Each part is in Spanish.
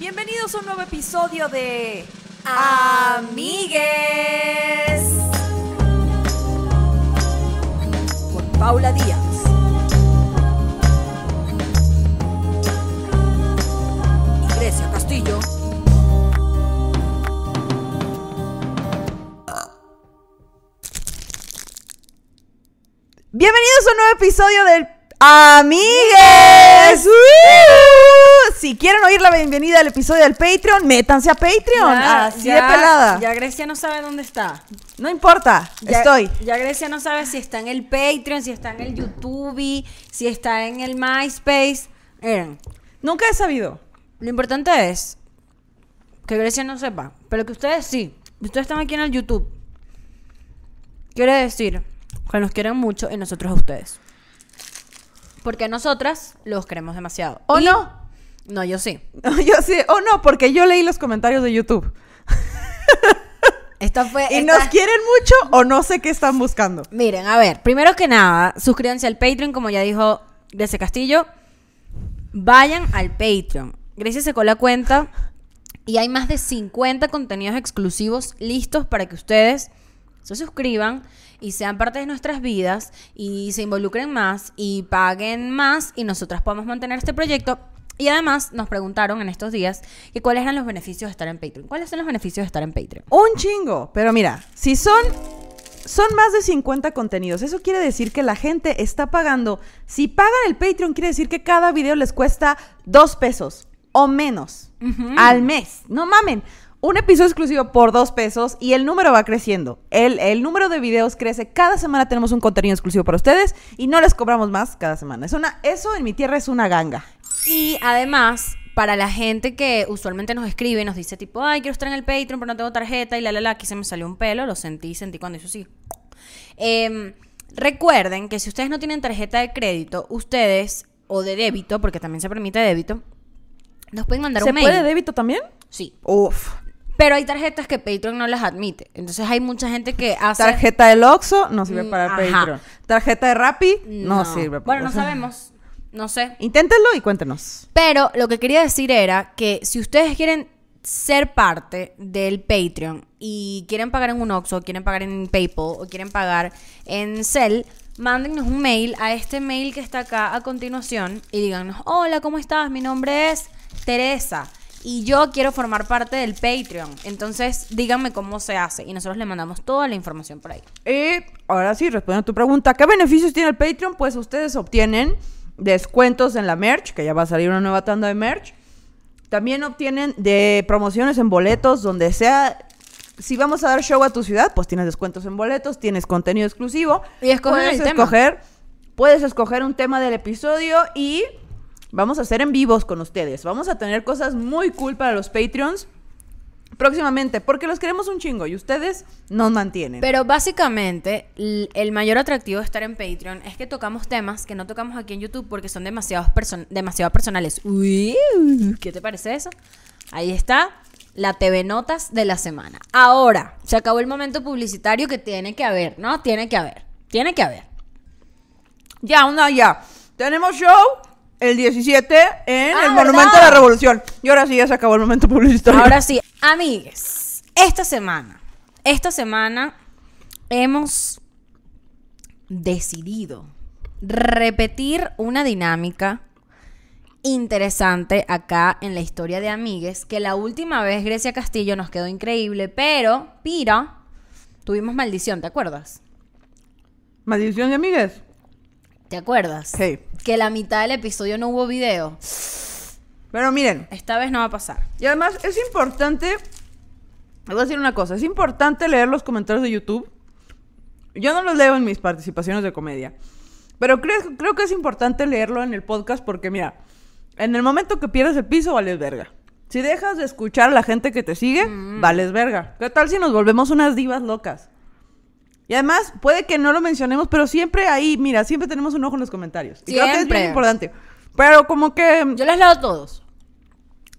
Bienvenidos a un nuevo episodio de Amigues con Paula Díaz. Y Castillo. Bienvenidos a un nuevo episodio del Amigues. ¡Uh! Si quieren oír la bienvenida al episodio del Patreon, métanse a Patreon. Ya, Así ya- de pelada. Ya Grecia no sabe dónde está. No importa, Ya- estoy. Ya Grecia no sabe si está en el Patreon, si está en el YouTube, si está en el MySpace. Miren, Nunca he sabido. lo importante es que Grecia no sepa, pero que ustedes sí. Ustedes están aquí en el YouTube. Quiere decir que nos quieren mucho y nosotros a ustedes. Porque nosotras los queremos demasiado. ¿O Y- no? No, yo sí. Yo sí, o no, porque yo leí los comentarios de YouTube. Esta fue. Y esta- nos quieren mucho o no sé qué están buscando. Miren, a ver, primero que nada, suscríbanse al Patreon, como ya dijo Grecia Castillo. Vayan al Patreon. Grecia sacó la cuenta y hay más de 50 contenidos exclusivos listos para que ustedes se suscriban y sean parte de nuestras vidas y se involucren más y paguen más y nosotras podamos mantener este proyecto. Y además nos preguntaron en estos días que cuáles eran los beneficios de estar en Patreon. ¿Cuáles son los beneficios de estar en Patreon? Un chingo. Pero mira, si son. Son más de 50 contenidos. Eso quiere decir que la gente está pagando. Si pagan el Patreon, quiere decir que cada video les cuesta dos pesos o menos al mes. No mamen. Un episodio exclusivo por dos pesos y el número va creciendo. El, el número de videos crece. Cada semana tenemos un contenido exclusivo para ustedes y no les cobramos más cada semana. Es una, eso en mi tierra es una ganga. Y además, para la gente que usualmente nos escribe y nos dice tipo, ay, quiero estar en el Patreon, pero no tengo tarjeta y la, la, la, aquí se me salió un pelo, lo sentí, sentí cuando hizo así. Em, recuerden que si ustedes no tienen tarjeta de crédito, ustedes, o de débito, porque también se permite débito, nos pueden mandar ¿Se un mail. puede débito también? Sí. Uf. Pero hay tarjetas que Patreon no las admite. Entonces hay mucha gente que hace... Tarjeta del Oxxo no sirve Mm, para ajá. Patreon. Tarjeta de Rappi no, sirve. para- Bueno, no sabemos. No sé. Inténtenlo y cuéntenos. Pero lo que quería decir era que si ustedes quieren ser parte del Patreon y quieren pagar en un Oxxo, quieren pagar en PayPal o quieren pagar en Cell, mándennos un mail a este mail que está acá a continuación y díganos, hola, ¿cómo estás? Mi nombre es Teresa y yo quiero formar parte del Patreon. Entonces díganme cómo se hace y nosotros le mandamos toda la información por ahí. Y ahora sí, respondiendo a tu pregunta, ¿qué beneficios tiene el Patreon? Pues ustedes obtienen descuentos en la merch, que ya va a salir una nueva tanda de merch. También obtienen de promociones en boletos, donde sea. Si vamos a dar show a tu ciudad, pues tienes descuentos en boletos, tienes contenido exclusivo. Y escogen puedes el tema. escoger, puedes escoger un tema del episodio y vamos a hacer en vivos con ustedes. Vamos a tener cosas muy cool para los Patreons próximamente, porque los queremos un chingo y ustedes nos mantienen. Pero básicamente, el mayor atractivo de estar en Patreon es que tocamos temas que no tocamos aquí en YouTube porque son demasiados person- demasiado personales. Uy, ¿Qué te parece eso? Ahí está la TV Notas de la semana. Ahora, se acabó el momento publicitario que tiene que haber, ¿no? Tiene que haber. Tiene que haber. Ya, una ya. Tenemos show el 17 en Ah, el Monumento ¿verdad? de la Revolución. Y ahora sí ya se acabó el momento publicitario. Ahora sí, amigues, esta semana, esta semana hemos decidido repetir una dinámica interesante acá en la historia de amigues, que la última vez Grecia Castillo nos quedó increíble, pero, pira, tuvimos maldición, ¿te acuerdas? Maldición de amigues. ¿Te acuerdas? Sí. Que la mitad del episodio no hubo video. Pero miren, Esta vez no va a pasar. y además es importante. Les voy a decir una cosa: es importante leer los comentarios de YouTube. Yo no los leo en mis participaciones de comedia. Pero creo, creo que es importante leerlo en el podcast porque, mira, en el momento que pierdes el piso, vales verga. Si dejas de escuchar a la gente que te sigue, vales verga. ¿Qué tal si nos volvemos unas divas locas? Y además, puede que no lo mencionemos, pero siempre ahí, mira, siempre tenemos un ojo en los comentarios. Y creo que es Siempre. bien importante. Pero como que Yo les leo todos.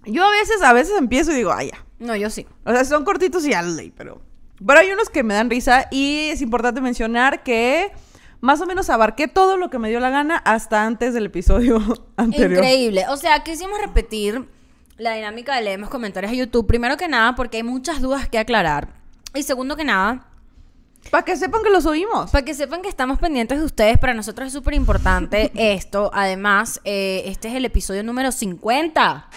yo a veces, a veces empiezo y digo, ay, ya. No, yo sí. O sea, son cortitos y ya los leí, pero... Pero hay unos que me dan risa y es importante mencionar que más o menos abarqué todo lo que me dio la gana hasta antes del episodio anterior. Increíble. O sea, quisimos repetir la dinámica de leemos comentarios a YouTube. Primero que nada, porque hay muchas dudas que aclarar. Y segundo que nada, Para que sepan que los oímos. para que sepan que estamos pendientes de ustedes, para nosotros es súper importante esto. Además, eh, este es el episodio número 50.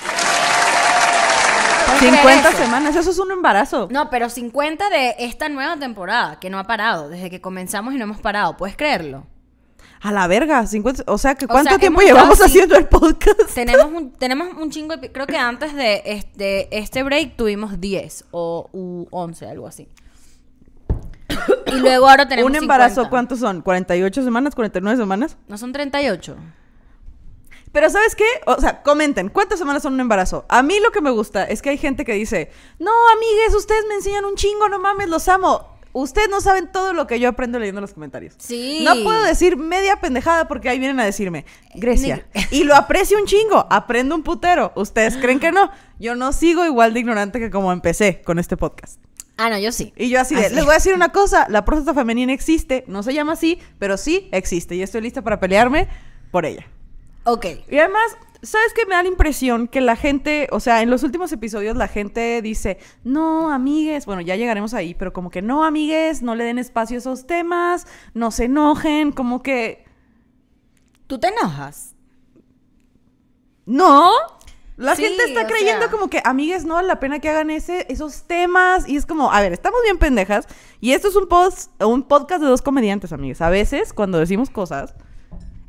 ¿Puedes creer 50 eso? semanas, eso es un embarazo. No, pero 50 de esta nueva temporada, que no ha parado, desde que comenzamos y no hemos parado. ¿Puedes creerlo? A la verga, 50, o sea, que O ¿cuánto sea, tiempo llevamos haciendo el podcast? Tenemos un, tenemos un chingo de... Creo que antes de este, este break tuvimos 10 o u 11, algo así. Y luego ahora tenemos un embarazo, 50. ¿cuántos son? ¿48 semanas? ¿49 semanas? ¿No son 38? Pero ¿sabes qué? O sea, comenten, ¿cuántas semanas son un embarazo? A mí lo que me gusta es que hay gente que dice, no, amigues, ustedes me enseñan un chingo, no mames, los amo. Ustedes no saben todo lo que yo aprendo leyendo los comentarios. Sí. No puedo decir media pendejada porque ahí vienen a decirme, Grecia. Y lo aprecio un chingo, aprendo un putero. ¿Ustedes creen que no? Yo no sigo igual de ignorante que como empecé con este podcast. Ah, no, yo sí. Y yo así de, Así. les voy a decir una cosa, la próstata femenina existe, no se llama así, pero sí existe y estoy lista para pelearme por ella. Ok. Y además, ¿sabes qué me da la impresión? Que la gente, o sea, en los últimos episodios la gente dice, no, amigues, bueno, ya llegaremos ahí, pero como que no, amigues, no le den espacio a esos temas, no se enojen, como que, ¿Tú te enojas? no. La Sí, gente está creyendo sea. como que, amigues, no vale la pena que hagan ese, esos temas. Y es como, a ver, estamos bien pendejas. Y esto es un, post, un podcast de dos comediantes, amigues. A veces, cuando decimos cosas,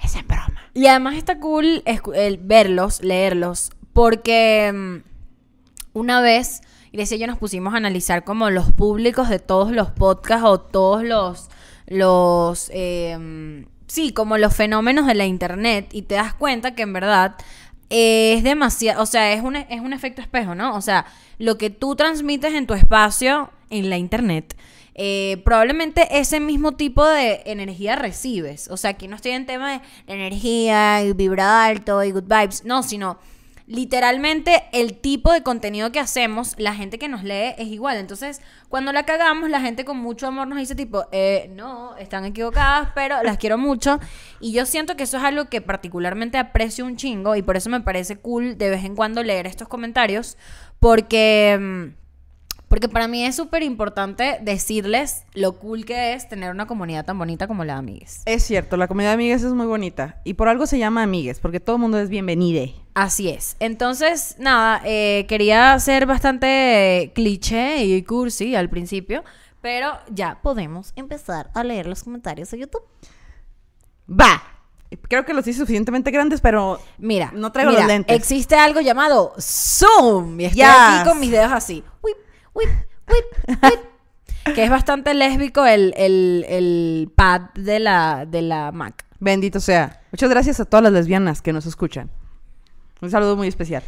es en broma. Y además está cool el verlos, leerlos, porque mm, una vez Grecia y yo nos pusimos a analizar como los públicos de todos los podcasts o todos los, los, eh, sí, como los fenómenos de la internet y te das cuenta que en verdad es demasiado, o sea, es un, es un efecto espejo, ¿no? O sea, lo que tú transmites en tu espacio, en la internet, eh, probablemente ese mismo tipo de energía recibes. O sea, aquí no estoy en tema de energía y vibra alto y good vibes, no, sino literalmente el tipo de contenido que hacemos, la gente que nos lee es igual. Entonces, cuando la cagamos, la gente con mucho amor nos dice tipo, eh, no, están equivocadas, pero las quiero mucho. Y yo siento que eso es algo que particularmente aprecio un chingo y por eso me parece cool de vez en cuando leer estos comentarios, porque... porque para mí es súper importante decirles lo cool que es tener una comunidad tan bonita como la de Amigues. Es cierto, la comunidad de amigues es muy bonita. Y por algo se llama amigues, porque todo el mundo es bienvenide. Así es. Entonces, nada, eh, quería ser bastante cliché y cursi al principio, pero ya podemos empezar a leer los comentarios de YouTube. Va. Creo que los hice suficientemente grandes, pero Mira, No traigo mira, los lentes. Existe algo llamado Zoom. Y estoy Yes. aquí con mis dedos así. Whip, whip, whip, whip. que es bastante lésbico el, el- el pad de la, de la Mac. bendito sea. Muchas gracias a todas las lesbianas que nos escuchan. Un saludo muy especial.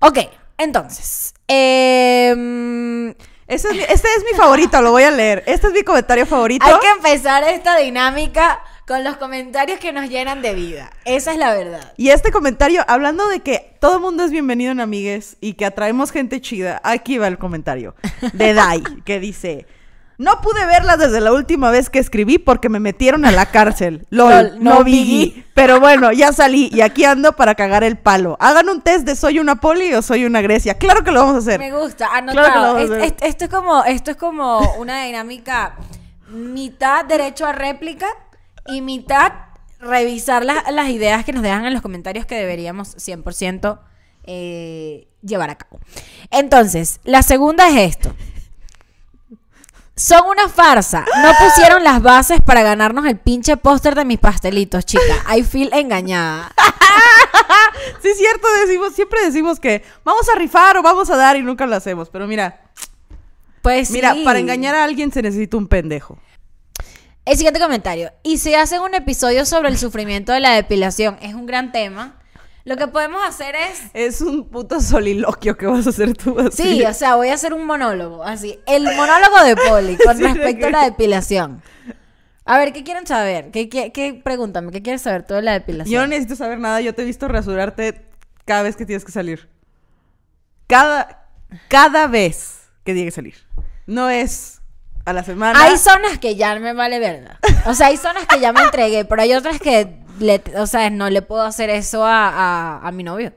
Ok, entonces. em, Ese es mi, este es mi favorito, lo voy a leer. Este es mi comentario favorito. hay que empezar esta dinámica con los comentarios que nos llenan de vida. Esa es la verdad. Y este comentario, hablando de que todo el mundo es bienvenido en Amigues y que atraemos gente chida, aquí va el comentario de Dai, que dice... No pude verlas desde la última vez que escribí porque me metieron a la cárcel. LOL, no. Biggie. Pero bueno, ya salí y aquí ando para cagar el palo. Hagan un test de soy una poli o soy una Grecia. Claro que lo vamos a hacer. Me gusta, anotado. Es- es- esto, es como, esto es como una dinámica mitad derecho a réplica y mitad revisar las, las ideas que nos dejan en los comentarios que deberíamos 100% eh, llevar a cabo. Entonces, la segunda es esto. Son una farsa. No pusieron las bases para ganarnos el pinche póster de mis pastelitos, chica. I feel engañada. Sí, es cierto, decimos, siempre decimos que vamos a rifar o vamos a dar y nunca lo hacemos. Pero mira, Pues mira, sí. para engañar a alguien se necesita un pendejo. El siguiente comentario. Y si hacen un episodio sobre el sufrimiento de la depilación, es un gran tema. Lo que podemos hacer es. Es un puto soliloquio que vas a hacer tú así. Sí, o sea, voy a hacer un monólogo. Así. El monólogo de Poli con Sí, respecto a la depilación. A ver, ¿qué quieren saber? ¿Qué, qué, qué- pregúntame, ¿qué quieres saber tú de la depilación? Yo no necesito saber nada, yo te he visto rasurarte cada vez que tienes que salir. Cada, cada vez que tienes que salir. No es a la semana. Hay zonas que ya me vale verdad. O sea, hay zonas que ya me entregué, pero hay otras que, le- o sea, no le puedo hacer eso a, a- a mi novio.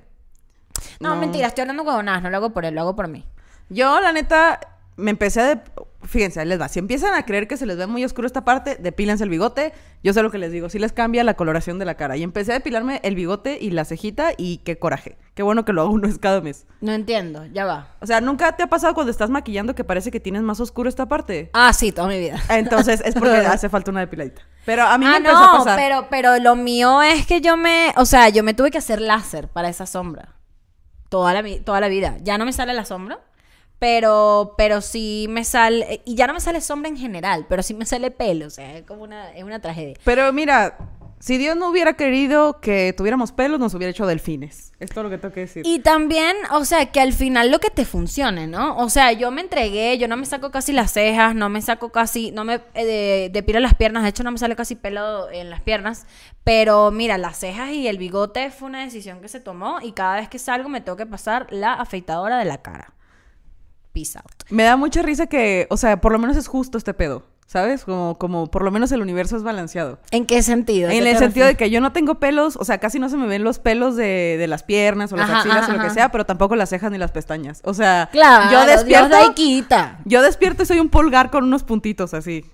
No, mentira, estoy hablando con no lo hago por él, lo hago por mí. Yo, la neta, me empecé a... de- Fíjense, ahí les va. Si empiezan a creer que se les ve muy oscuro esta parte, depílense el bigote. Yo sé lo que les digo. Sí les cambia la coloración de la cara. Y empecé a depilarme el bigote y la cejita y qué coraje. Qué bueno que lo hago una vez cada mes. No entiendo, ya va. O sea, ¿nunca te ha pasado cuando estás maquillando que parece que tienes más oscuro esta parte? Ah, sí, toda mi vida. Entonces es porque hace falta una depiladita. Pero a mí me ah, empezó no, a pasar. pero, pero lo mío es que yo me, o sea, yo me tuve que hacer láser para esa sombra. Toda la, toda la vida. Ya no me sale la sombra, pero, pero sí me sale, y ya no me sale sombra en general, pero sí me sale pelo, o sea, es como una, es una tragedia. Pero mira, si Dios no hubiera querido que tuviéramos pelos, nos hubiera hecho delfines. Es todo lo que tengo que decir. Y también, o sea, que al final lo que te funcione, ¿no? O sea, yo me entregué, yo no me saco casi las cejas, no me saco casi, no me eh, de- depilo las piernas, de hecho no me sale casi pelo en las piernas, pero mira, las cejas y el bigote fue una decisión que se tomó y cada vez que salgo me tengo que pasar la afeitadora de la cara. Peace out. Me da mucha risa que, o sea, por lo menos es justo este pedo. ¿Sabes? Como, como por lo menos el universo es balanceado. ¿En qué sentido? ¿A En qué el sentido de que yo no tengo pelos, o sea, casi no se me ven los pelos de, de las piernas o las Ajá, axilas ajá, o lo que sea, pero tampoco las cejas ni las pestañas. O sea, Claro, yo despierto. Dios quita. Yo despierto y soy un pulgar con unos puntitos así.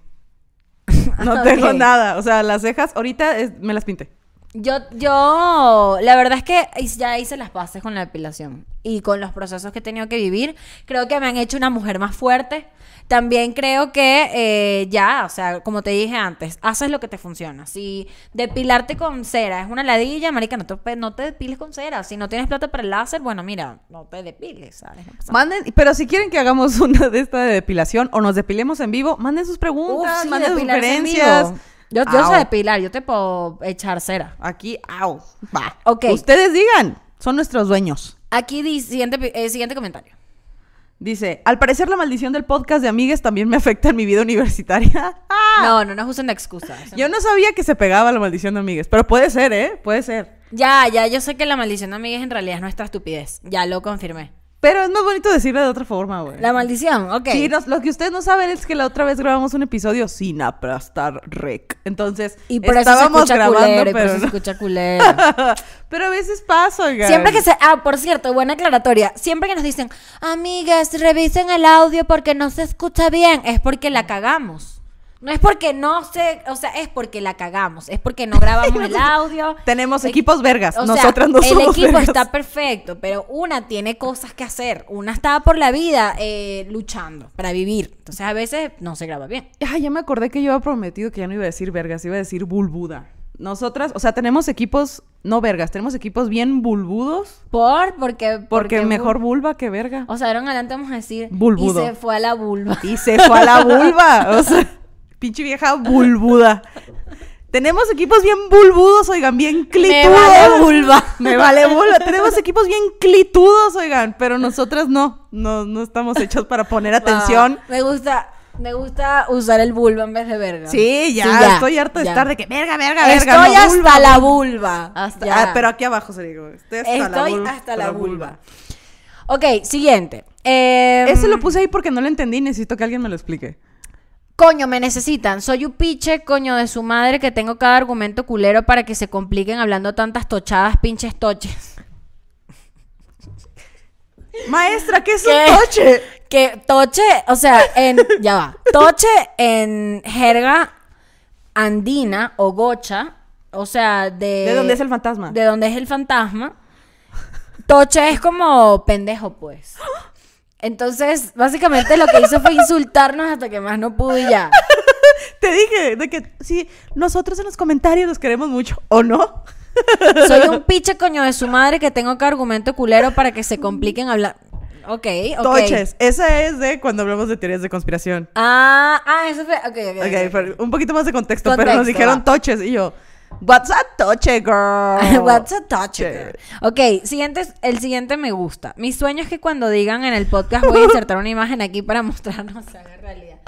No tengo nada. O sea, las cejas, ahorita es- me las pinté. Yo, yo, la verdad es que ya hice las bases con la depilación y con los procesos que he tenido que vivir. Creo que me han hecho una mujer más fuerte. También creo que eh, ya, o sea, como te dije antes, haces lo que te funciona. Si depilarte con cera es una ladilla, marica, no te, no te depiles con cera. Si no tienes plata para el láser, bueno, mira, no te depiles, ¿sabes? No. Manden, pero si quieren que hagamos una de esta de depilación o nos depilemos en vivo, manden sus preguntas, Uf, sí, manden sugerencias. Yo, yo sé depilar, yo te puedo echar cera. Aquí, au. Va. Ok. Ustedes digan, son nuestros dueños. Aquí dice, siguiente, eh, siguiente comentario. Dice, al parecer la maldición del podcast de amigues también me afecta en mi vida universitaria. Ah, No, no nos usen excusa. Yo no sabía que se pegaba la maldición de amigues, pero puede ser, ¿eh? Puede ser. Ya, ya, yo sé que la maldición de amigas en realidad es nuestra estupidez. Ya lo confirmé. Pero es más bonito decirlo de otra forma, güey. La maldición, ok. Sí, nos- lo que ustedes no saben es que la otra vez grabamos un episodio sin aplastar rec. Entonces, y por eso se estábamos escucha grabando, culero, y por pero eso se escucha culero. pero a veces pasa, oigan. Siempre que se... Ah, por cierto, buena aclaratoria. Siempre que nos dicen, amigas, revisen el audio porque no se escucha bien, es porque la cagamos. No es porque no se... O sea, es porque la cagamos. Es porque no grabamos el audio. Tenemos Eh, equipos vergas. O sea, Nosotras no el somos equipo vergas. está perfecto, pero una tiene cosas que hacer. Una está por la vida eh, luchando para vivir. Entonces a veces no se graba bien. Ah, ya me acordé que yo había prometido que ya no iba a decir vergas, iba a decir bulbuda. Nosotras, o sea, tenemos equipos, no vergas, tenemos equipos bien bulbudos. ¿Por? Porque, Porque bu- mejor vulva que verga. O sea, ahora en adelante vamos a decir... Bulbudo. Y se fue a la vulva. Y se fue a la vulva. O sea, pinche vieja bulbuda. Tenemos equipos bien bulbudos, oigan, bien clitudos. Me vale vulva. Me vale vulva. Tenemos equipos bien clitudos, oigan, pero nosotras no. No, no estamos hechos para poner atención. Me gusta... Me gusta usar el vulva en vez de verga. Sí, ya, estoy harta de ya. estar de que verga, verga, verga. Estoy no, hasta vulva, la vulva. Hasta- Ya. ah, pero aquí abajo se digo. Estoy hasta la vulva. hasta la vulva. Ok, siguiente. Eh, Ese lo puse ahí porque no lo entendí y necesito que alguien me lo explique. Coño, me necesitan. Soy un piche, coño de su madre, que tengo cada argumento culero para que se compliquen hablando tantas tochadas, pinches toches. Maestra, ¿qué es ¿Qué? un toche? Que toche, o sea, en. Ya va. Toche en jerga andina o gocha, o sea, de. ¿De dónde es el fantasma? De dónde es el fantasma. Toche es como pendejo, pues. Entonces, básicamente lo que hizo fue insultarnos hasta que más no pude ya. Te dije de que sí, nosotros en los comentarios los queremos mucho, ¿o no? Soy un piche coño de su madre que tengo que argumento culero para que se compliquen hablar. Ok, ok. Toches. Esa es de cuando hablamos de teorías de conspiración. Ah, ah, eso fue. Ok, ok. Ok, ok. pero un poquito más de contexto, pero nos dijeron va. toches y yo, What's a toche, girl? What's a touch girl? Ok, siguiente, el siguiente me gusta. Mi sueño es que cuando digan en el podcast voy a insertar una imagen aquí para mostrarnos realidad.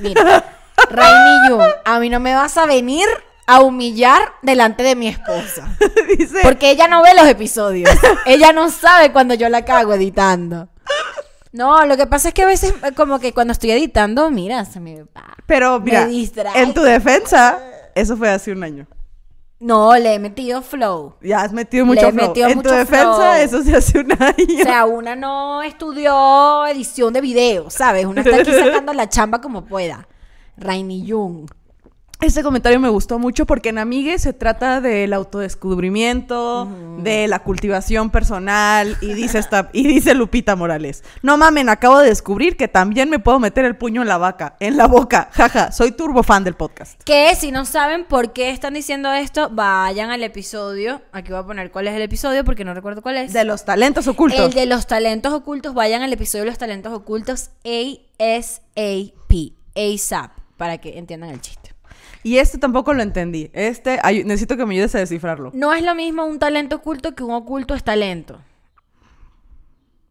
Mira, Rainy Yu, a mí no me vas a venir a humillar delante de mi esposa. Dice, Porque ella no ve los episodios. Ella no sabe cuando yo la cago editando. No, lo que pasa es que a veces, eh, como que cuando estoy editando, mira, se me va. pero mira, me en tu defensa, eso fue hace un año. No, le he metido flow. Ya has metido Le mucho he flow. metido en tu mucho defensa, flow. eso se hace un año. O sea, una no estudió edición de video, ¿sabes? Una está aquí sacando la chamba como pueda. Rainy Jung. Este comentario me gustó mucho porque en Amigues se trata del autodescubrimiento, de la cultivación personal y dice esta y dice Lupita Morales. No mamen, acabo de descubrir que también me puedo meter el puño en la vaca, en la boca. Jaja, soy turbo fan del podcast. Que si no saben por qué están diciendo esto, vayan al episodio. Aquí voy a poner cuál es el episodio porque no recuerdo cuál es. De los talentos ocultos. El de los talentos ocultos, vayan al episodio de los talentos ocultos ASAP, ASAP, para que entiendan el chiste. Y este tampoco lo entendí. Este, ay, necesito que me ayudes a descifrarlo. No es lo mismo un talento oculto que un oculto es talento.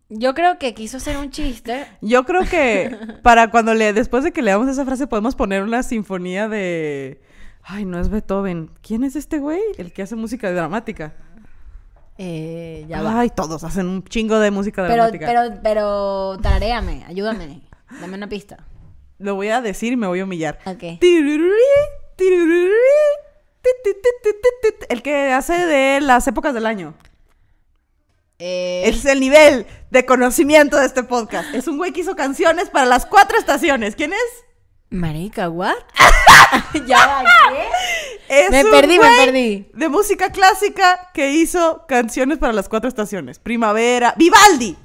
Yo creo que quiso hacer un chiste. Yo creo que para cuando le, después de que leamos esa frase, podemos poner una sinfonía de. Ay, no es Beethoven. ¿Quién es este güey? El que hace música dramática. Eh, ya va. Ay, todos hacen un chingo de música Pero, dramática. pero, pero, tararéame, ayúdame. Dame una pista. Lo voy a decir y me voy a humillar. Ok. El que hace de las épocas del año. Eh, es el nivel de conocimiento de este podcast. Es un güey que hizo canciones para las cuatro estaciones. ¿Quién es? Marica, ¿what? ya ¿qué? Es Me un perdí, me perdí. De música clásica que hizo canciones para las cuatro estaciones. Primavera. ¡Vivaldi!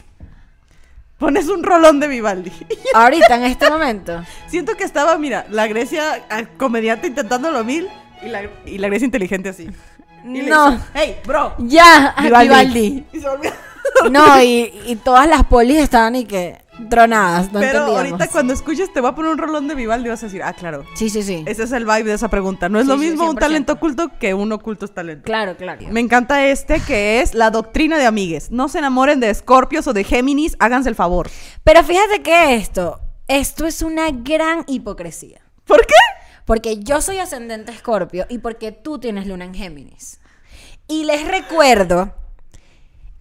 Pones un rolón de Vivaldi. Ahorita, en este momento. Siento que estaba, mira, la Grecia ah, comediante intentando lo mil y la, y la Grecia inteligente así. Y le No. hizo, hey, bro. Ya, Vivaldi. Y se volvió- No, y, y todas las polis estaban y que tronadas, no Pero entendíamos. ahorita cuando escuches te voy a poner un rolón de Vivaldi y vas a decir, ah, claro. Sí, sí, sí. Ese es el vibe de esa pregunta. No es Sí, lo sí, mismo un 100%. talento oculto que un oculto es talento. Claro, claro. Me encanta este que es la doctrina de amigues. No se enamoren de Escorpios o de Géminis, háganse el favor. Pero fíjate que esto, esto es una gran hipocresía. ¿Por qué? Porque yo soy ascendente Escorpio y porque tú tienes luna en Géminis. Y les recuerdo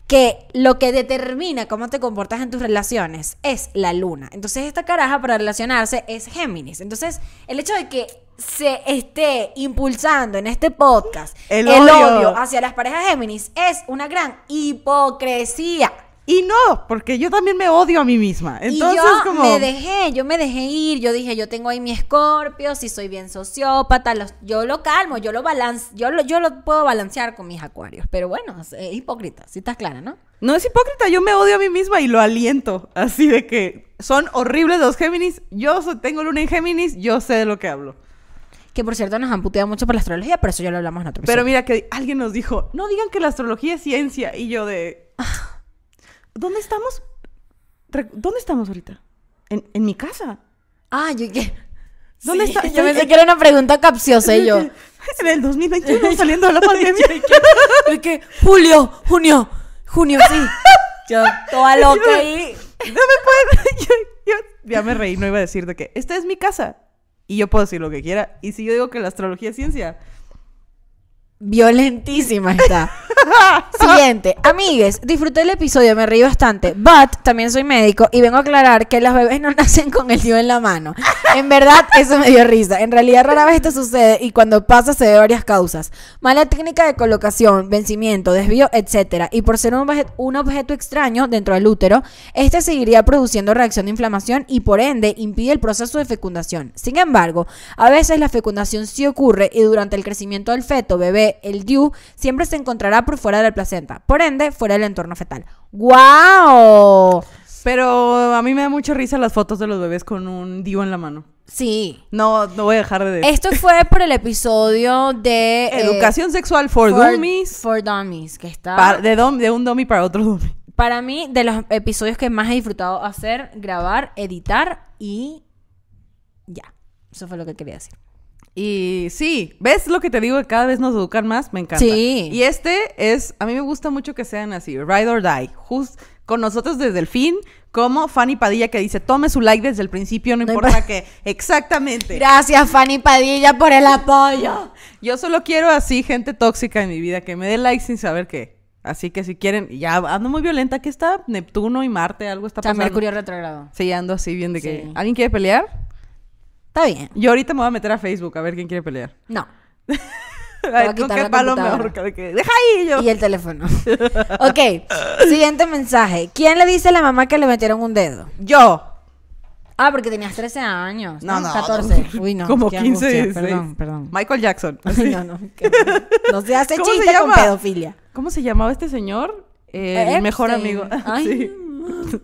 que lo que determina cómo te comportas en tus relaciones es la luna. Entonces esta caraja para relacionarse es Géminis. Entonces el hecho de que se esté impulsando en este podcast El el, odio. odio. hacia las parejas Géminis es una gran hipocresía. Y no, porque yo también me odio a mí misma. Entonces, y yo como. me dejé, yo me dejé ir, yo dije, yo tengo ahí mi escorpio, si soy bien sociópata, los- yo lo calmo, yo lo balance, yo lo, yo lo puedo balancear con mis acuarios, pero bueno, es hipócrita, si estás clara, ¿no? No es hipócrita, yo me odio a mí misma y lo aliento. Así de que son horribles los Géminis. Yo tengo luna en Géminis, yo sé de lo que hablo. Que por cierto nos han puteado mucho por la astrología, pero eso ya lo hablamos en otro Pero episodio. mira que alguien nos dijo, no digan que la astrología es ciencia. Y yo de... ¿Dónde estamos? ¿Dónde estamos ahorita? En, en mi casa. Ah, yo que... ¿Dónde Sí, está? Yo pensé que era una pregunta capciosa y yo... En el 2021 saliendo de la pandemia. Es que julio, junio, junio, sí. Yo toda loca ahí. No me puedes. Yo, yo ya me reí, no iba a decir de que esta es mi casa. Y yo puedo decir lo que quiera. Y si yo digo que la astrología es ciencia. Violentísima está. Siguiente. Amigues, disfruté el episodio, me reí bastante. But también soy médico y vengo a aclarar que las bebés no nacen con el tío en la mano. En verdad, eso me dio risa. En realidad, rara vez esto sucede y cuando pasa se ve varias causas: mala técnica de colocación, vencimiento, desvío, etcétera. Y por ser un, un objeto extraño dentro del útero, este seguiría produciendo reacción de inflamación y por ende impide el proceso de fecundación. Sin embargo, a veces la fecundación sí ocurre y durante el crecimiento del feto, bebé, el DIU, siempre se encontrará por fuera de la placenta, por ende, fuera del entorno fetal. ¡Guau! Pero a mí me da mucha risa las fotos de los bebés con un dio en la mano. Sí. No, no voy a dejar de decir. Esto fue por el episodio de... eh, Educación sexual for, for dummies. For Dummies, que está... Pa- de, dom- de un dummy para otro dummy. Para mí, de los episodios que más he disfrutado hacer, grabar, editar y ya. Eso fue lo que quería decir. Y sí, ¿ves lo que te digo? Que cada vez nos educan más, me encanta. Sí. Y este es, a mí me gusta mucho que sean así, ride or die. Just con nosotros desde el fin, como Fanny Padilla que dice, tome su like desde el principio, no No importa qué. Exactamente. Gracias, Fanny Padilla, por el apoyo. Yo solo quiero así gente tóxica en mi vida, que me dé like sin saber qué. Así que si quieren, ya ando muy violenta, aquí está Neptuno y Marte, algo está pasando. Mercurio retrogrado. Sí, ando así bien de que, Sí. ¿alguien quiere pelear? Está bien. Yo ahorita me voy a meter a Facebook a ver quién quiere pelear. No. Ay, ¿con qué palo me computadora. ahorca? De que, Deja ahí yo. Y el teléfono. ok, siguiente mensaje. ¿Quién le dice a la mamá que le metieron un dedo? Yo. Ah, porque tenías 13 años. No, no. 14. Uy, no. Como qué 15, angustia. 16. Perdón, perdón. Michael Jackson. Ay, no, no. qué- No se hace ¿Cómo se chiste con pedofilia. ¿Cómo se llamaba este señor? Eh, el mejor amigo. Ay, Sí.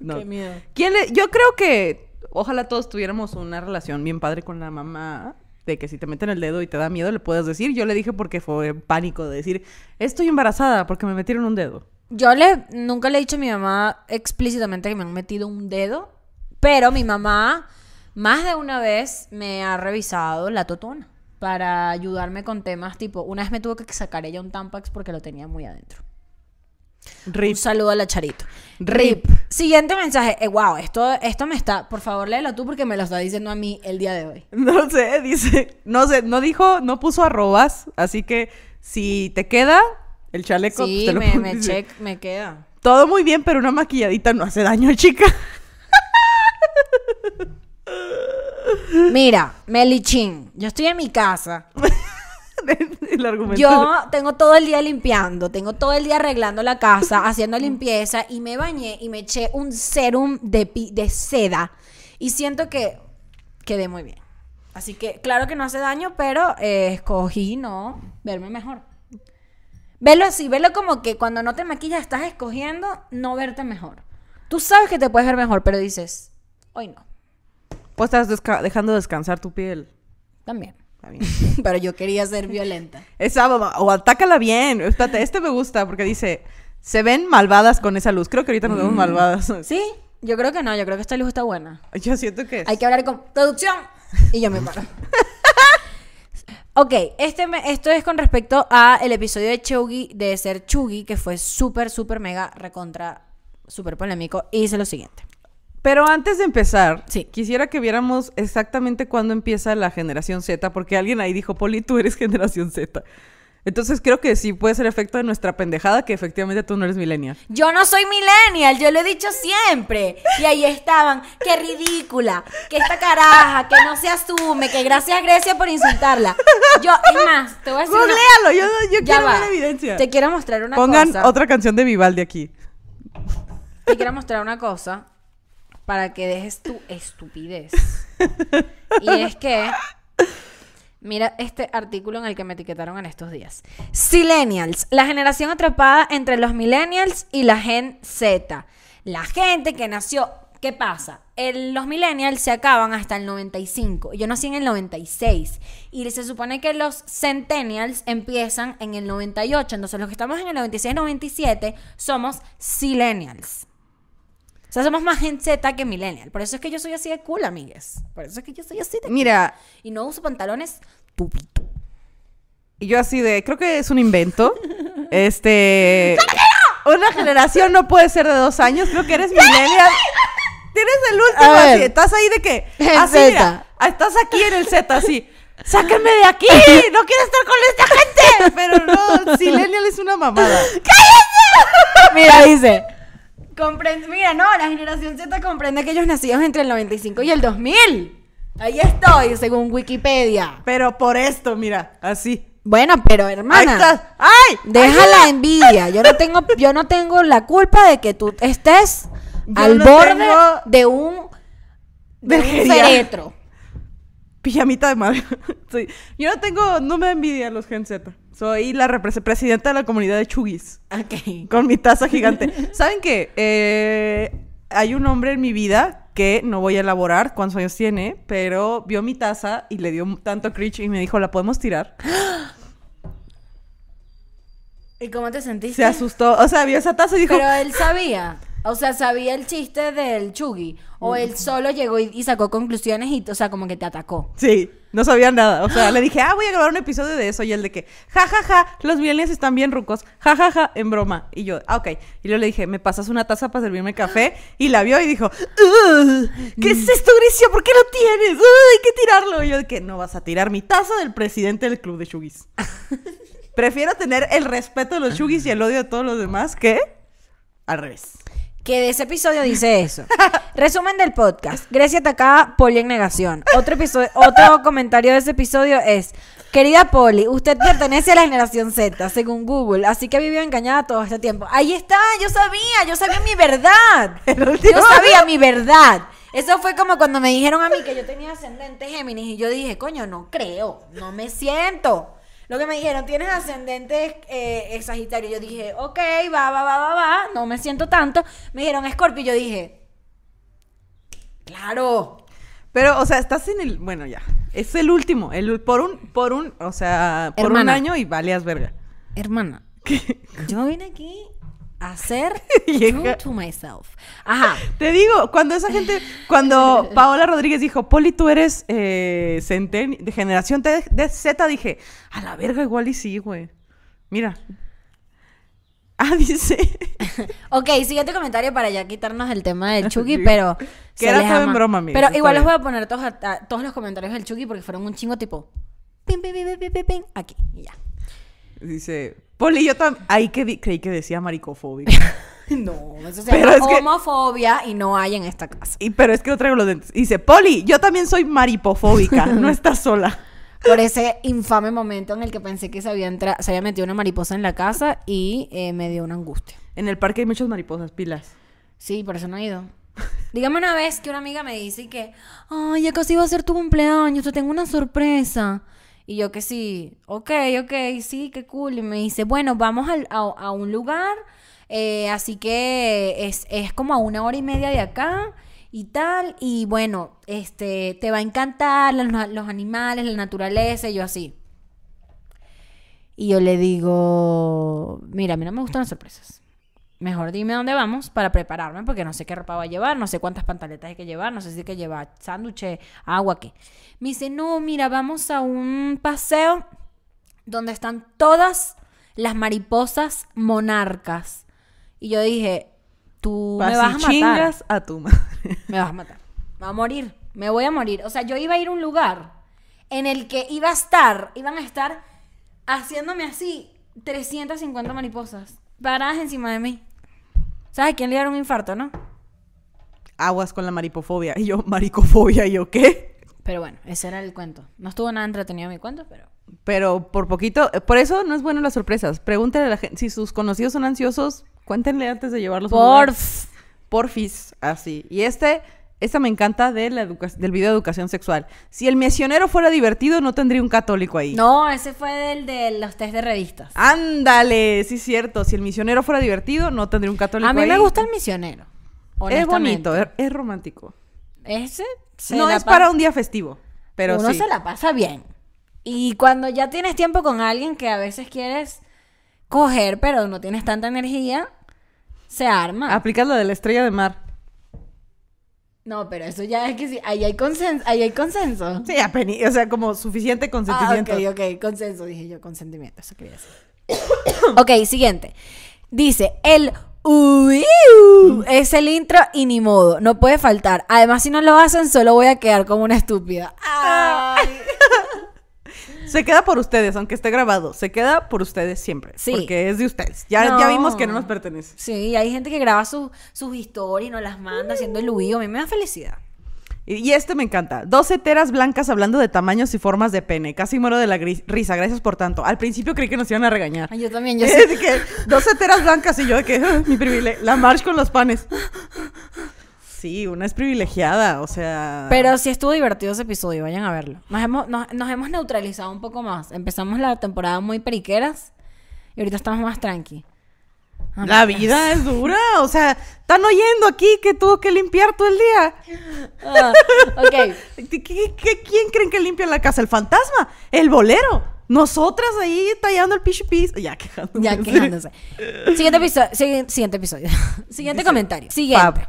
No. Qué miedo. ¿Quién le- Yo creo que ojalá todos tuviéramos una relación bien padre con la mamá. De que si te meten el dedo y te da miedo, le puedes decir. Yo le dije porque fue pánico de decir, estoy embarazada porque me metieron un dedo. Yo le, nunca le he dicho a mi mamá explícitamente que me han metido un dedo, pero mi mamá más de una vez me ha revisado la totona para ayudarme con temas tipo, una vez me tuvo que sacar ella un Tampax porque lo tenía muy adentro. Rip. Un saludo a la Charito. Rip. Siguiente mensaje. Eh, wow, esto, esto me está. Por favor, léelo tú porque me lo está diciendo a mí el día de hoy. No sé, dice, no sé, no dijo, no puso arrobas, así que si te queda el chaleco, pues Sí, te lo me, me, check, me queda. Todo muy bien, pero una maquilladita no hace daño, chica. Mira, Melichín, yo estoy en mi casa. el argumento. Yo tengo todo el día limpiando, tengo todo el día arreglando la casa, haciendo limpieza y me bañé y me eché un serum de, pi- de seda y siento que quedé muy bien. Así que claro que no hace daño, pero eh, escogí no verme mejor. Velo así, velo como que cuando no te maquillas estás escogiendo no verte mejor. Tú sabes que te puedes ver mejor, pero dices, hoy no, Pues estás desca- dejando descansar tu piel. también. Está bien. Pero yo quería ser violenta. Esa, mamá, o atácala bien. Espérate, este me gusta porque dice, se ven malvadas con esa luz. Creo que ahorita nos vemos malvadas. ¿Sí? Yo creo que no, yo creo que esta luz está buena. Yo siento que es. Hay que hablar con producción. Y yo me paro. ok, este me- esto es con respecto a el episodio de Chugi, de ser Chugi, que fue súper, súper, mega, recontra, súper polémico. Y dice lo siguiente. Pero antes de empezar, Sí. quisiera que viéramos exactamente cuándo empieza la generación Z, porque alguien ahí dijo, Poli, tú eres generación Z. Entonces creo que sí puede ser efecto de nuestra pendejada que efectivamente tú no eres millennial. Yo no soy millennial, yo lo he dicho siempre. Y ahí estaban, qué ridícula, que esta caraja, que no se asume, que gracias Grecia por insultarla. Yo, es más, te voy a decir una- Googlealo, yo, yo quiero va. ver evidencia. Te quiero mostrar una Pongan cosa. otra canción de Vivaldi aquí. Te quiero mostrar una cosa para que dejes tu estupidez. Y es que, mira este artículo en el que me etiquetaron en estos días. Silenials, la generación atrapada entre los millennials y la Gen Z. La gente que nació, ¿qué pasa? El- los millennials se acaban hasta el 95. Yo nací en el 96. Y se supone que los centennials empiezan en el 98. Entonces los que estamos en el 96-97 somos silenials. O sea, somos más Gen Z que millennial. Por eso es que yo soy así de cool, amigues. Por eso es que yo soy así de cool. Mira, Y no uso pantalones tupito. y yo así de, creo que es un invento. este... Una generación no puede ser de dos años, creo que eres millennial. Tienes el último así, estás ahí de que... Así, mira, estás aquí en el Z, así. ¡Sáquenme de aquí! ¡No quiero estar con esta gente! Pero no, Silenial es una mamada. Mira, dice. Comprende, mira, no, la generación Z comprende aquellos nacidos entre el 95 y el 2000. Ahí estoy, según Wikipedia. Pero por esto, mira, así. Bueno, pero Ahí hermana. estás. ¡Ay! Deja la envidia. Yo no tengo, yo no tengo la culpa de que tú estés Yo al no borde tengo- de un de un féretro. Pijamita de madre. Sí. Yo no tengo, no me envidia los Gen Z. Soy la presidenta de la comunidad de Chugis. Ok. Con mi taza gigante. ¿Saben qué? Eh, hay un hombre en mi vida que no voy a elaborar cuántos años tiene, pero vio mi taza y le dio tanto cringe y me dijo, ¿la podemos tirar? ¿Y cómo te sentiste? Se asustó. O sea, vio esa taza y dijo, Pero él sabía. O sea, sabía el chiste del Chugi. O él solo llegó y, y sacó conclusiones y, o sea, como que te atacó. Sí, no sabía nada. O sea, le dije, ah, voy a grabar un episodio de eso. Y él de que, ja, ja, ja, los millennials están bien rucos. Ja, ja, ja, en broma. Y yo, ah, ok. Y luego le dije, ¿me pasas una taza para servirme café? Y la vio y dijo, "Ugh, ¿qué es esto, Gricia? ¿Por qué lo tienes? Ugh, hay que tirarlo. Y yo de que, no vas a tirar mi taza del presidente del club de Shugis. Prefiero tener el respeto de los Shugis y el odio de todos los demás que al revés. Que de ese episodio dice eso. Resumen del podcast. Grecia atacada, Poli en negación. Otro episodio, otro comentario de ese episodio es Querida Poli, usted pertenece a la generación Z, según Google, así que ha vivido engañada todo este tiempo. Ahí está, yo sabía, yo sabía mi verdad. Yo sabía mi verdad. Eso fue como cuando me dijeron a mí que yo tenía ascendente Géminis y yo dije, coño, no creo, no me siento. Lo que me dijeron, tienes ascendente eh, Sagitario. Yo dije, ok, va, va, va, va, va, no me siento tanto. Me dijeron Scorpio y yo dije, claro. Pero, o sea, estás en el. Bueno, ya. Es el último. El, por un, por un, o sea, por un Hermana. año y valías verga. Hermana, yo vine aquí Llega- true to myself. Ajá. Te digo, cuando esa gente, cuando Paola Rodríguez dijo, Poli, tú eres eh, centen- de generación de Z, dije, a la verga, igual y sí, güey. Mira. Ah, dice. Ok, siguiente comentario para ya quitarnos el tema del Chucky, pero... Que era todo en broma, amigas, Pero igual les voy a poner todos, a- a- todos los comentarios del Chucky porque fueron un chingo tipo... Pim, pim, pim, pim, pim, pim, aquí, y ya. Dice, Poli, yo también. Ahí que creí que decía maricofóbico. No, eso se Pero llama es que- homofobia y no hay en esta casa. y, pero es que no traigo los dentes. Dice, Poli, yo también soy maripofóbica. no estás sola. Por ese infame momento en el que pensé que se había, entra- se había metido una mariposa en la casa y eh, me dio una angustia. En el parque hay muchas mariposas, pilas. Sí, por eso no he ido. Dígame una vez que una amiga me dice que, ay, ya casi va a ser tu cumpleaños, te tengo una sorpresa. Y yo que sí, ok, ok, sí, qué cool. Y me dice, bueno, vamos al- a, a un lugar, eh, así que es, es como a una hora y media de acá y tal. Y bueno, este, te va a encantar los, los animales, la naturaleza, y yo así. Y yo le digo, mira, a mí no me gustan las sorpresas. Mejor dime dónde vamos para prepararme, porque no sé qué ropa va a llevar, no sé cuántas pantaletas hay que llevar, no sé si hay que llevar sándwiches, agua, qué. Me dice, no, mira, vamos a un paseo donde están todas las mariposas monarcas. Y yo dije, tú me vas a matar. chingas a tu madre. Me vas a matar. Me voy a morir. Me voy a morir. O sea, yo iba a ir a un lugar en el que iba a estar, iban a estar haciéndome así 350 mariposas paradas encima de mí. ¿Sabes quién le dieron un infarto, no? Aguas con la maripofobia. Y yo, maricofobia, ¿y yo qué? Pero bueno, ese era el cuento. No estuvo nada entretenido mi cuento, pero... Pero por poquito, eh, por eso no es bueno las sorpresas. Pregúntale a la gente, si sus conocidos son ansiosos, cuéntenle antes de llevarlos a un lugar. Porf. Porfis, así. Y este, esta me encanta de la del video de educación sexual. Si el misionero fuera divertido, no tendría un católico ahí. No, ese fue del de los test de revistas. Ándale, sí es cierto. Si el misionero fuera divertido, no tendría un católico a mí ahí. me gusta el misionero. Es bonito, es, es romántico. Ese se no es pa- para un día festivo, pero uno sí. se la pasa bien. Y cuando ya tienes tiempo con alguien que a veces quieres coger, pero no tienes tanta energía, se arma. Aplicas la de la estrella de mar. No, pero eso ya es que sí, ahí hay consenso, ahí hay consenso. Sí, apeni- o sea, como suficiente Ah, consentimiento. ok, ok, consenso, dije yo, consentimiento, eso quería decir. ok, siguiente. Dice, el uiu es el intro y ni modo, no puede faltar. Además, si no lo hacen, solo voy a quedar como una estúpida. Ay. Se queda por ustedes, aunque esté grabado. Se queda por ustedes siempre. Sí. Porque es de ustedes. Ya, No. ya vimos que no nos pertenece. Sí, hay gente que graba su- sus historias y nos las manda haciendo el huido. A mí me da felicidad. Y, y este me encanta. Dos heteras blancas hablando de tamaños y formas de pene. Casi muero de la risa. Gracias por tanto. Al principio creí que nos iban a regañar. Ay, yo también, yo sí. que dos heteras blancas y yo de que "Ah, mi privilegio. La march con los panes. Sí, una es privilegiada, o sea. Pero sí estuvo divertido ese episodio, vayan a verlo. Nos hemos, nos, nos hemos neutralizado un poco más. Empezamos la temporada muy periqueras y ahorita estamos más tranqui. Ah, La vida es dura, o sea, están oyendo aquí que tuvo que limpiar todo el día. Ah, ok. ¿Qué- quién creen que limpia la casa? ¿El fantasma? ¿El bolero? Nosotras ahí tallando el pichi pis. Ya quejándose. Ya quejándose. Siguiente episodio. Siguiente, episodio. Siguiente Dice, comentario. Siguiente.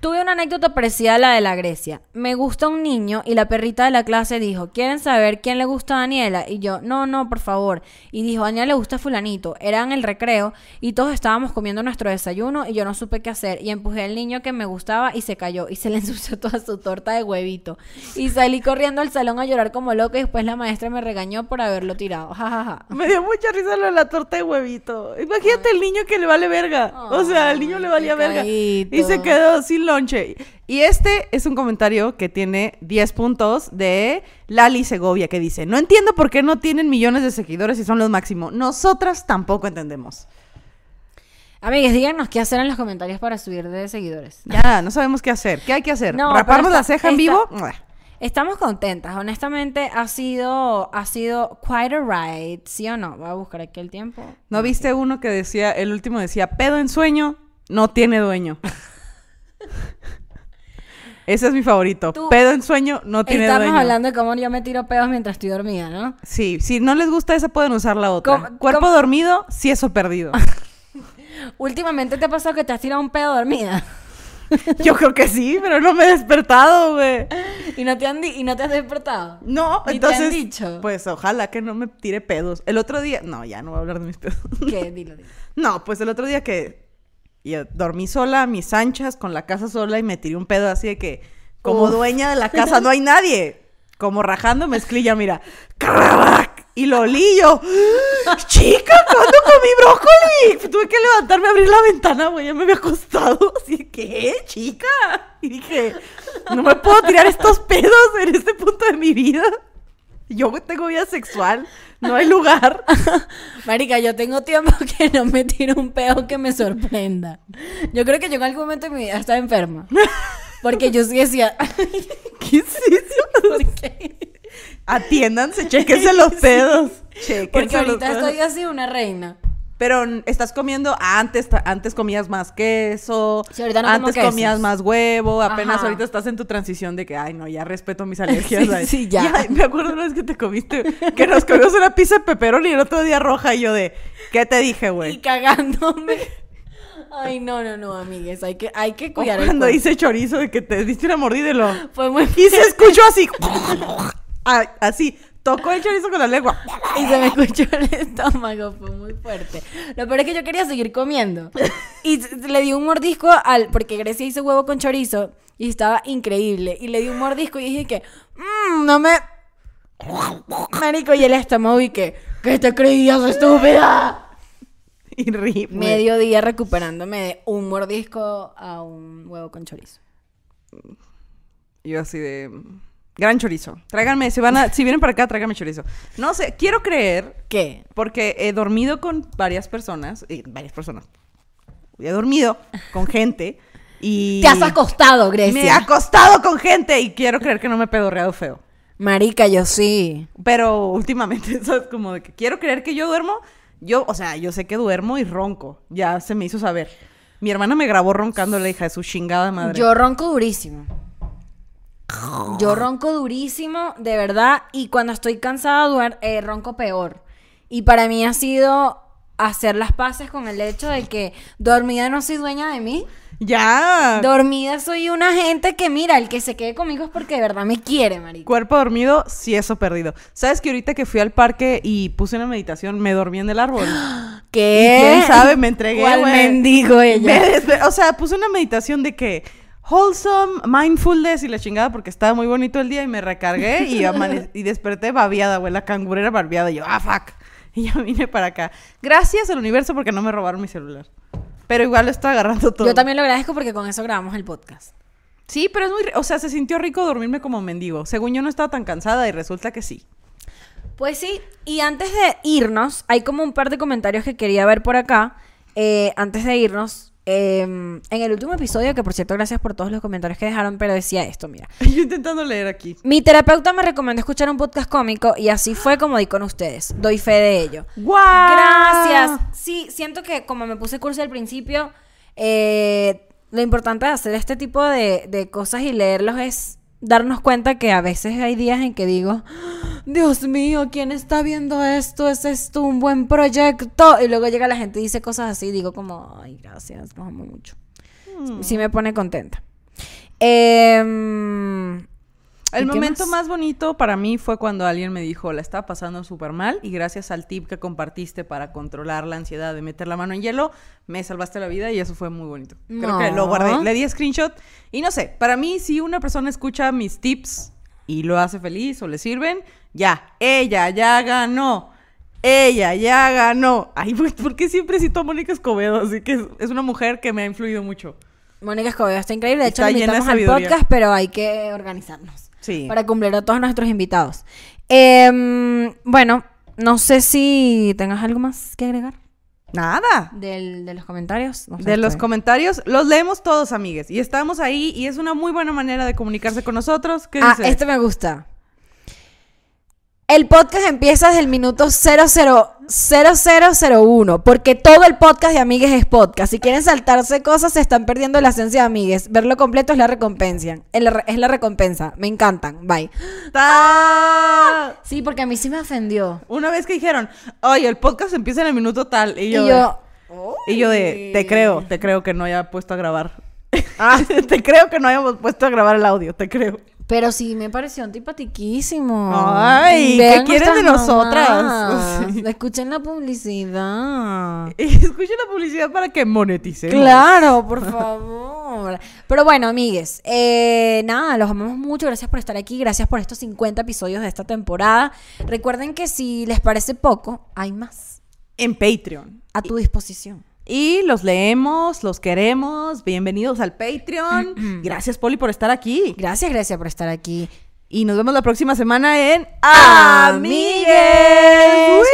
Tuve una anécdota parecida a la de la Grecia. Me gusta un niño y la perrita de la clase dijo, ¿quieren saber quién le gusta a Daniela? Y yo, no, no, por favor. Y dijo, a Daniela le gusta fulanito. Era en el recreo y todos estábamos comiendo nuestro desayuno y yo no supe qué hacer. Y empujé al niño que me gustaba y se cayó y se le ensució toda su torta de huevito. Y salí corriendo al salón a llorar como loca y después la maestra me regañó por haberlo tirado. Ja, ja, ja. Me dio mucha risa lo de la torta de huevito. Imagínate el niño que le vale verga. o sea, al niño le valía verga. Y se quedó sin lonche. Y este es un comentario que tiene 10 puntos de Lali Segovia que dice, no entiendo por qué no tienen millones de seguidores y son los máximos. Nosotras tampoco entendemos. Amigues, díganos qué hacer en los comentarios para subir de seguidores. Ya, no sabemos qué hacer. ¿Qué hay que hacer? No, ¿Raparnos la ceja en vivo? Estamos contentas, honestamente ha sido, ha sido quite a ride, ¿sí o no? Voy a buscar aquí el tiempo. ¿No viste uno que decía, el último decía, pedo en sueño, no tiene dueño? Ese es mi favorito. Tú- Pedo en sueño, no tiene Estamos dueño. hablando de cómo yo me tiro pedos mientras estoy dormida, ¿no? Sí, si no les gusta esa pueden usar la otra. ¿Cómo- Cuerpo cómo- dormido, eso perdido. Últimamente te ha pasado que te has tirado un pedo dormida Yo creo que sí, pero no me he despertado, güey. y no te han y no te has despertado. No, Ni te han entonces, dicho. pues ojalá que no me tire pedos. El otro día, no, ya no voy a hablar de mis pedos. ¿Qué? Dilo, dilo. No, pues el otro día que yo dormí sola, a mis anchas, con la casa sola y me tiré un pedo así de que, como Uf. dueña de la casa no hay nadie. Como rajando mezclilla, mira. ¡Crack! Y lo olí yo. Chica, ¿cuándo comí brócoli? Tuve que levantarme a abrir la ventana, güey. Ya me había acostado. Así, ¿qué, chica? Y dije, no me puedo tirar estos pedos en este punto de mi vida. Yo tengo vida sexual. No hay lugar. Marica, yo tengo tiempo que no me tiro un pedo que me sorprenda. Yo creo que yo en algún momento de mi vida estaba enferma. Porque yo sí decía, ¿Qué es eso? ¿por qué? Atiéndanse, chéquense los pedos. Porque los ahorita pedos. estoy así una reina. Pero estás comiendo, antes, antes comías más queso, Sí, ahorita no antes quesos. comías más huevo, apenas Ajá. ahorita estás en tu transición de que, ay, no, ya respeto mis alergias. Sí, ya. Y, me acuerdo una vez que te comiste, que nos comimos una pizza de pepperoni y el otro día roja y yo de, ¿qué te dije, Y güey? cagándome. Ay, no, no, no, amigues. Hay que, hay que cuidar cuando hice chorizo de que te diste una mordida y lo... Fue muy Y se escuchó así, así, tocó el chorizo con la lengua. Y se me escuchó el estómago, fue muy fuerte. Lo peor es que yo quería seguir comiendo. Y le di un mordisco al. Porque Grecia hizo huevo con chorizo y estaba increíble. Y le di un mordisco y dije que. "Mm, no me. Marico, y el estómago y que. ¿Qué te creías, estúpida? Y rí, güey. Medio día recuperándome de un mordisco a un huevo con chorizo. Y yo así de... Gran chorizo. Tráiganme, si, van a, si vienen para acá, tráiganme chorizo. No sé, quiero creer, ¿Qué? porque he dormido con varias personas, y varias personas. He dormido con gente y... Te has acostado, Me he Grecia. acostado con gente y quiero creer que no me he pedorreado feo. Marica, yo sí. Pero últimamente, ¿sabes? Como de que quiero creer que yo duermo. Yo, o sea, yo sé que duermo y ronco. Ya se me hizo saber. Mi hermana me grabó roncando la hija de su chingada madre. Yo ronco durísimo. Yo ronco durísimo, de verdad. Y cuando estoy cansada, duer- eh, ronco peor. Y para mí ha sido hacer las paces con el hecho de que dormida no soy dueña de mí. Ya. Dormida soy una gente que, mira, el que se quede conmigo es porque de verdad me quiere, marico. Cuerpo dormido, sí eso perdido. ¿Sabes que ahorita que fui al parque y puse una meditación, me dormí en el árbol? ¿Qué? ¿Y quién sabe? Me entregué, ¿Cuál mendigo ella? Me o sea, puse una meditación de que wholesome, mindfulness y la chingada porque estaba muy bonito el día y me recargué y, y desperté babiada, güey, la cangurera babiada. Y yo, ah, fuck. Y ya vine para acá. Gracias al universo porque no me robaron mi celular. Pero igual lo está agarrando todo. Yo también lo agradezco porque con eso grabamos el podcast. Sí, pero es muy... O sea, se sintió rico dormirme como mendigo. Según yo no estaba tan cansada y resulta que sí. Pues sí, y antes de irnos, hay como un par de comentarios que quería ver por acá. Eh, antes de irnos, eh, en el último episodio, que por cierto, gracias por todos los comentarios que dejaron, pero decía esto, mira. Yo intentando leer aquí. Mi terapeuta me recomendó escuchar un podcast cómico y así fue como di con ustedes. Doy fe de ello. ¡Guau! Gracias. Sí, siento que como me puse curso al principio, eh, lo importante de hacer este tipo de, de cosas y leerlos es darnos cuenta que a veces hay días en que digo, Dios mío, ¿quién está viendo esto? ¿Es esto un buen proyecto? Y luego llega la gente y dice cosas así digo como, ay, gracias, los amo mucho. Sí me pone contenta. Em, El ¿y qué momento más? más? bonito para mí fue cuando alguien me dijo, la estaba pasando súper mal y gracias al tip que compartiste para controlar la ansiedad de meter la mano en hielo, me salvaste la vida y eso fue muy bonito. Creo que No. lo guardé, le di screenshot y no sé, para mí si una persona escucha mis tips y lo hace feliz o le sirven, ya, ella ya ganó. Ella ya ganó. Ay, pues, ¿por qué siempre cito a Mónica Escobedo? Así que es, una mujer que me ha influido mucho. Mónica Escobedo está increíble. De hecho, Está la invitamos al podcast, pero hay que organizarnos. Sí. Para cumplir a todos nuestros invitados. Em, bueno, no sé si tengas algo más que agregar Nada. del- de los comentarios. No sé, De los comentarios, los leemos todos, amigues. Y estamos ahí y es una muy buena manera de comunicarse con nosotros. ¿Qué Ah, dice? este me gusta. El podcast empieza desde el minuto 00 0001, porque todo el podcast de Amigues es podcast. Si quieren saltarse cosas, se están perdiendo la esencia de Amigues. Verlo completo es la recompensa. Es la, recompensa. Me encantan. Bye. ¡Ta! Sí, porque a mí sí me ofendió. Una vez que dijeron, oye, el podcast empieza en el minuto tal. Y Y yo, yo, y yo de, te creo, te creo que no haya puesto a grabar. Ah, te creo que no hayamos puesto a grabar el audio, te creo. Pero sí me pareció antipatiquísimo. Ay, ¿qué quieren de nosotras? Sí. Escuchen la publicidad. Escuchen la publicidad para que moneticemos. Claro, por favor. Pero bueno, amigues, eh, nada, los amamos mucho. Gracias por estar aquí. Gracias por estos 50 episodios de esta temporada. Recuerden que si les parece poco, hay más En Patreon. a tu disposición. Y los leemos, los queremos. Bienvenidos al Patreon. Gracias, Poli, por estar aquí. Gracias, gracias por estar aquí. Y nos vemos la próxima semana en Amigues. Amigues.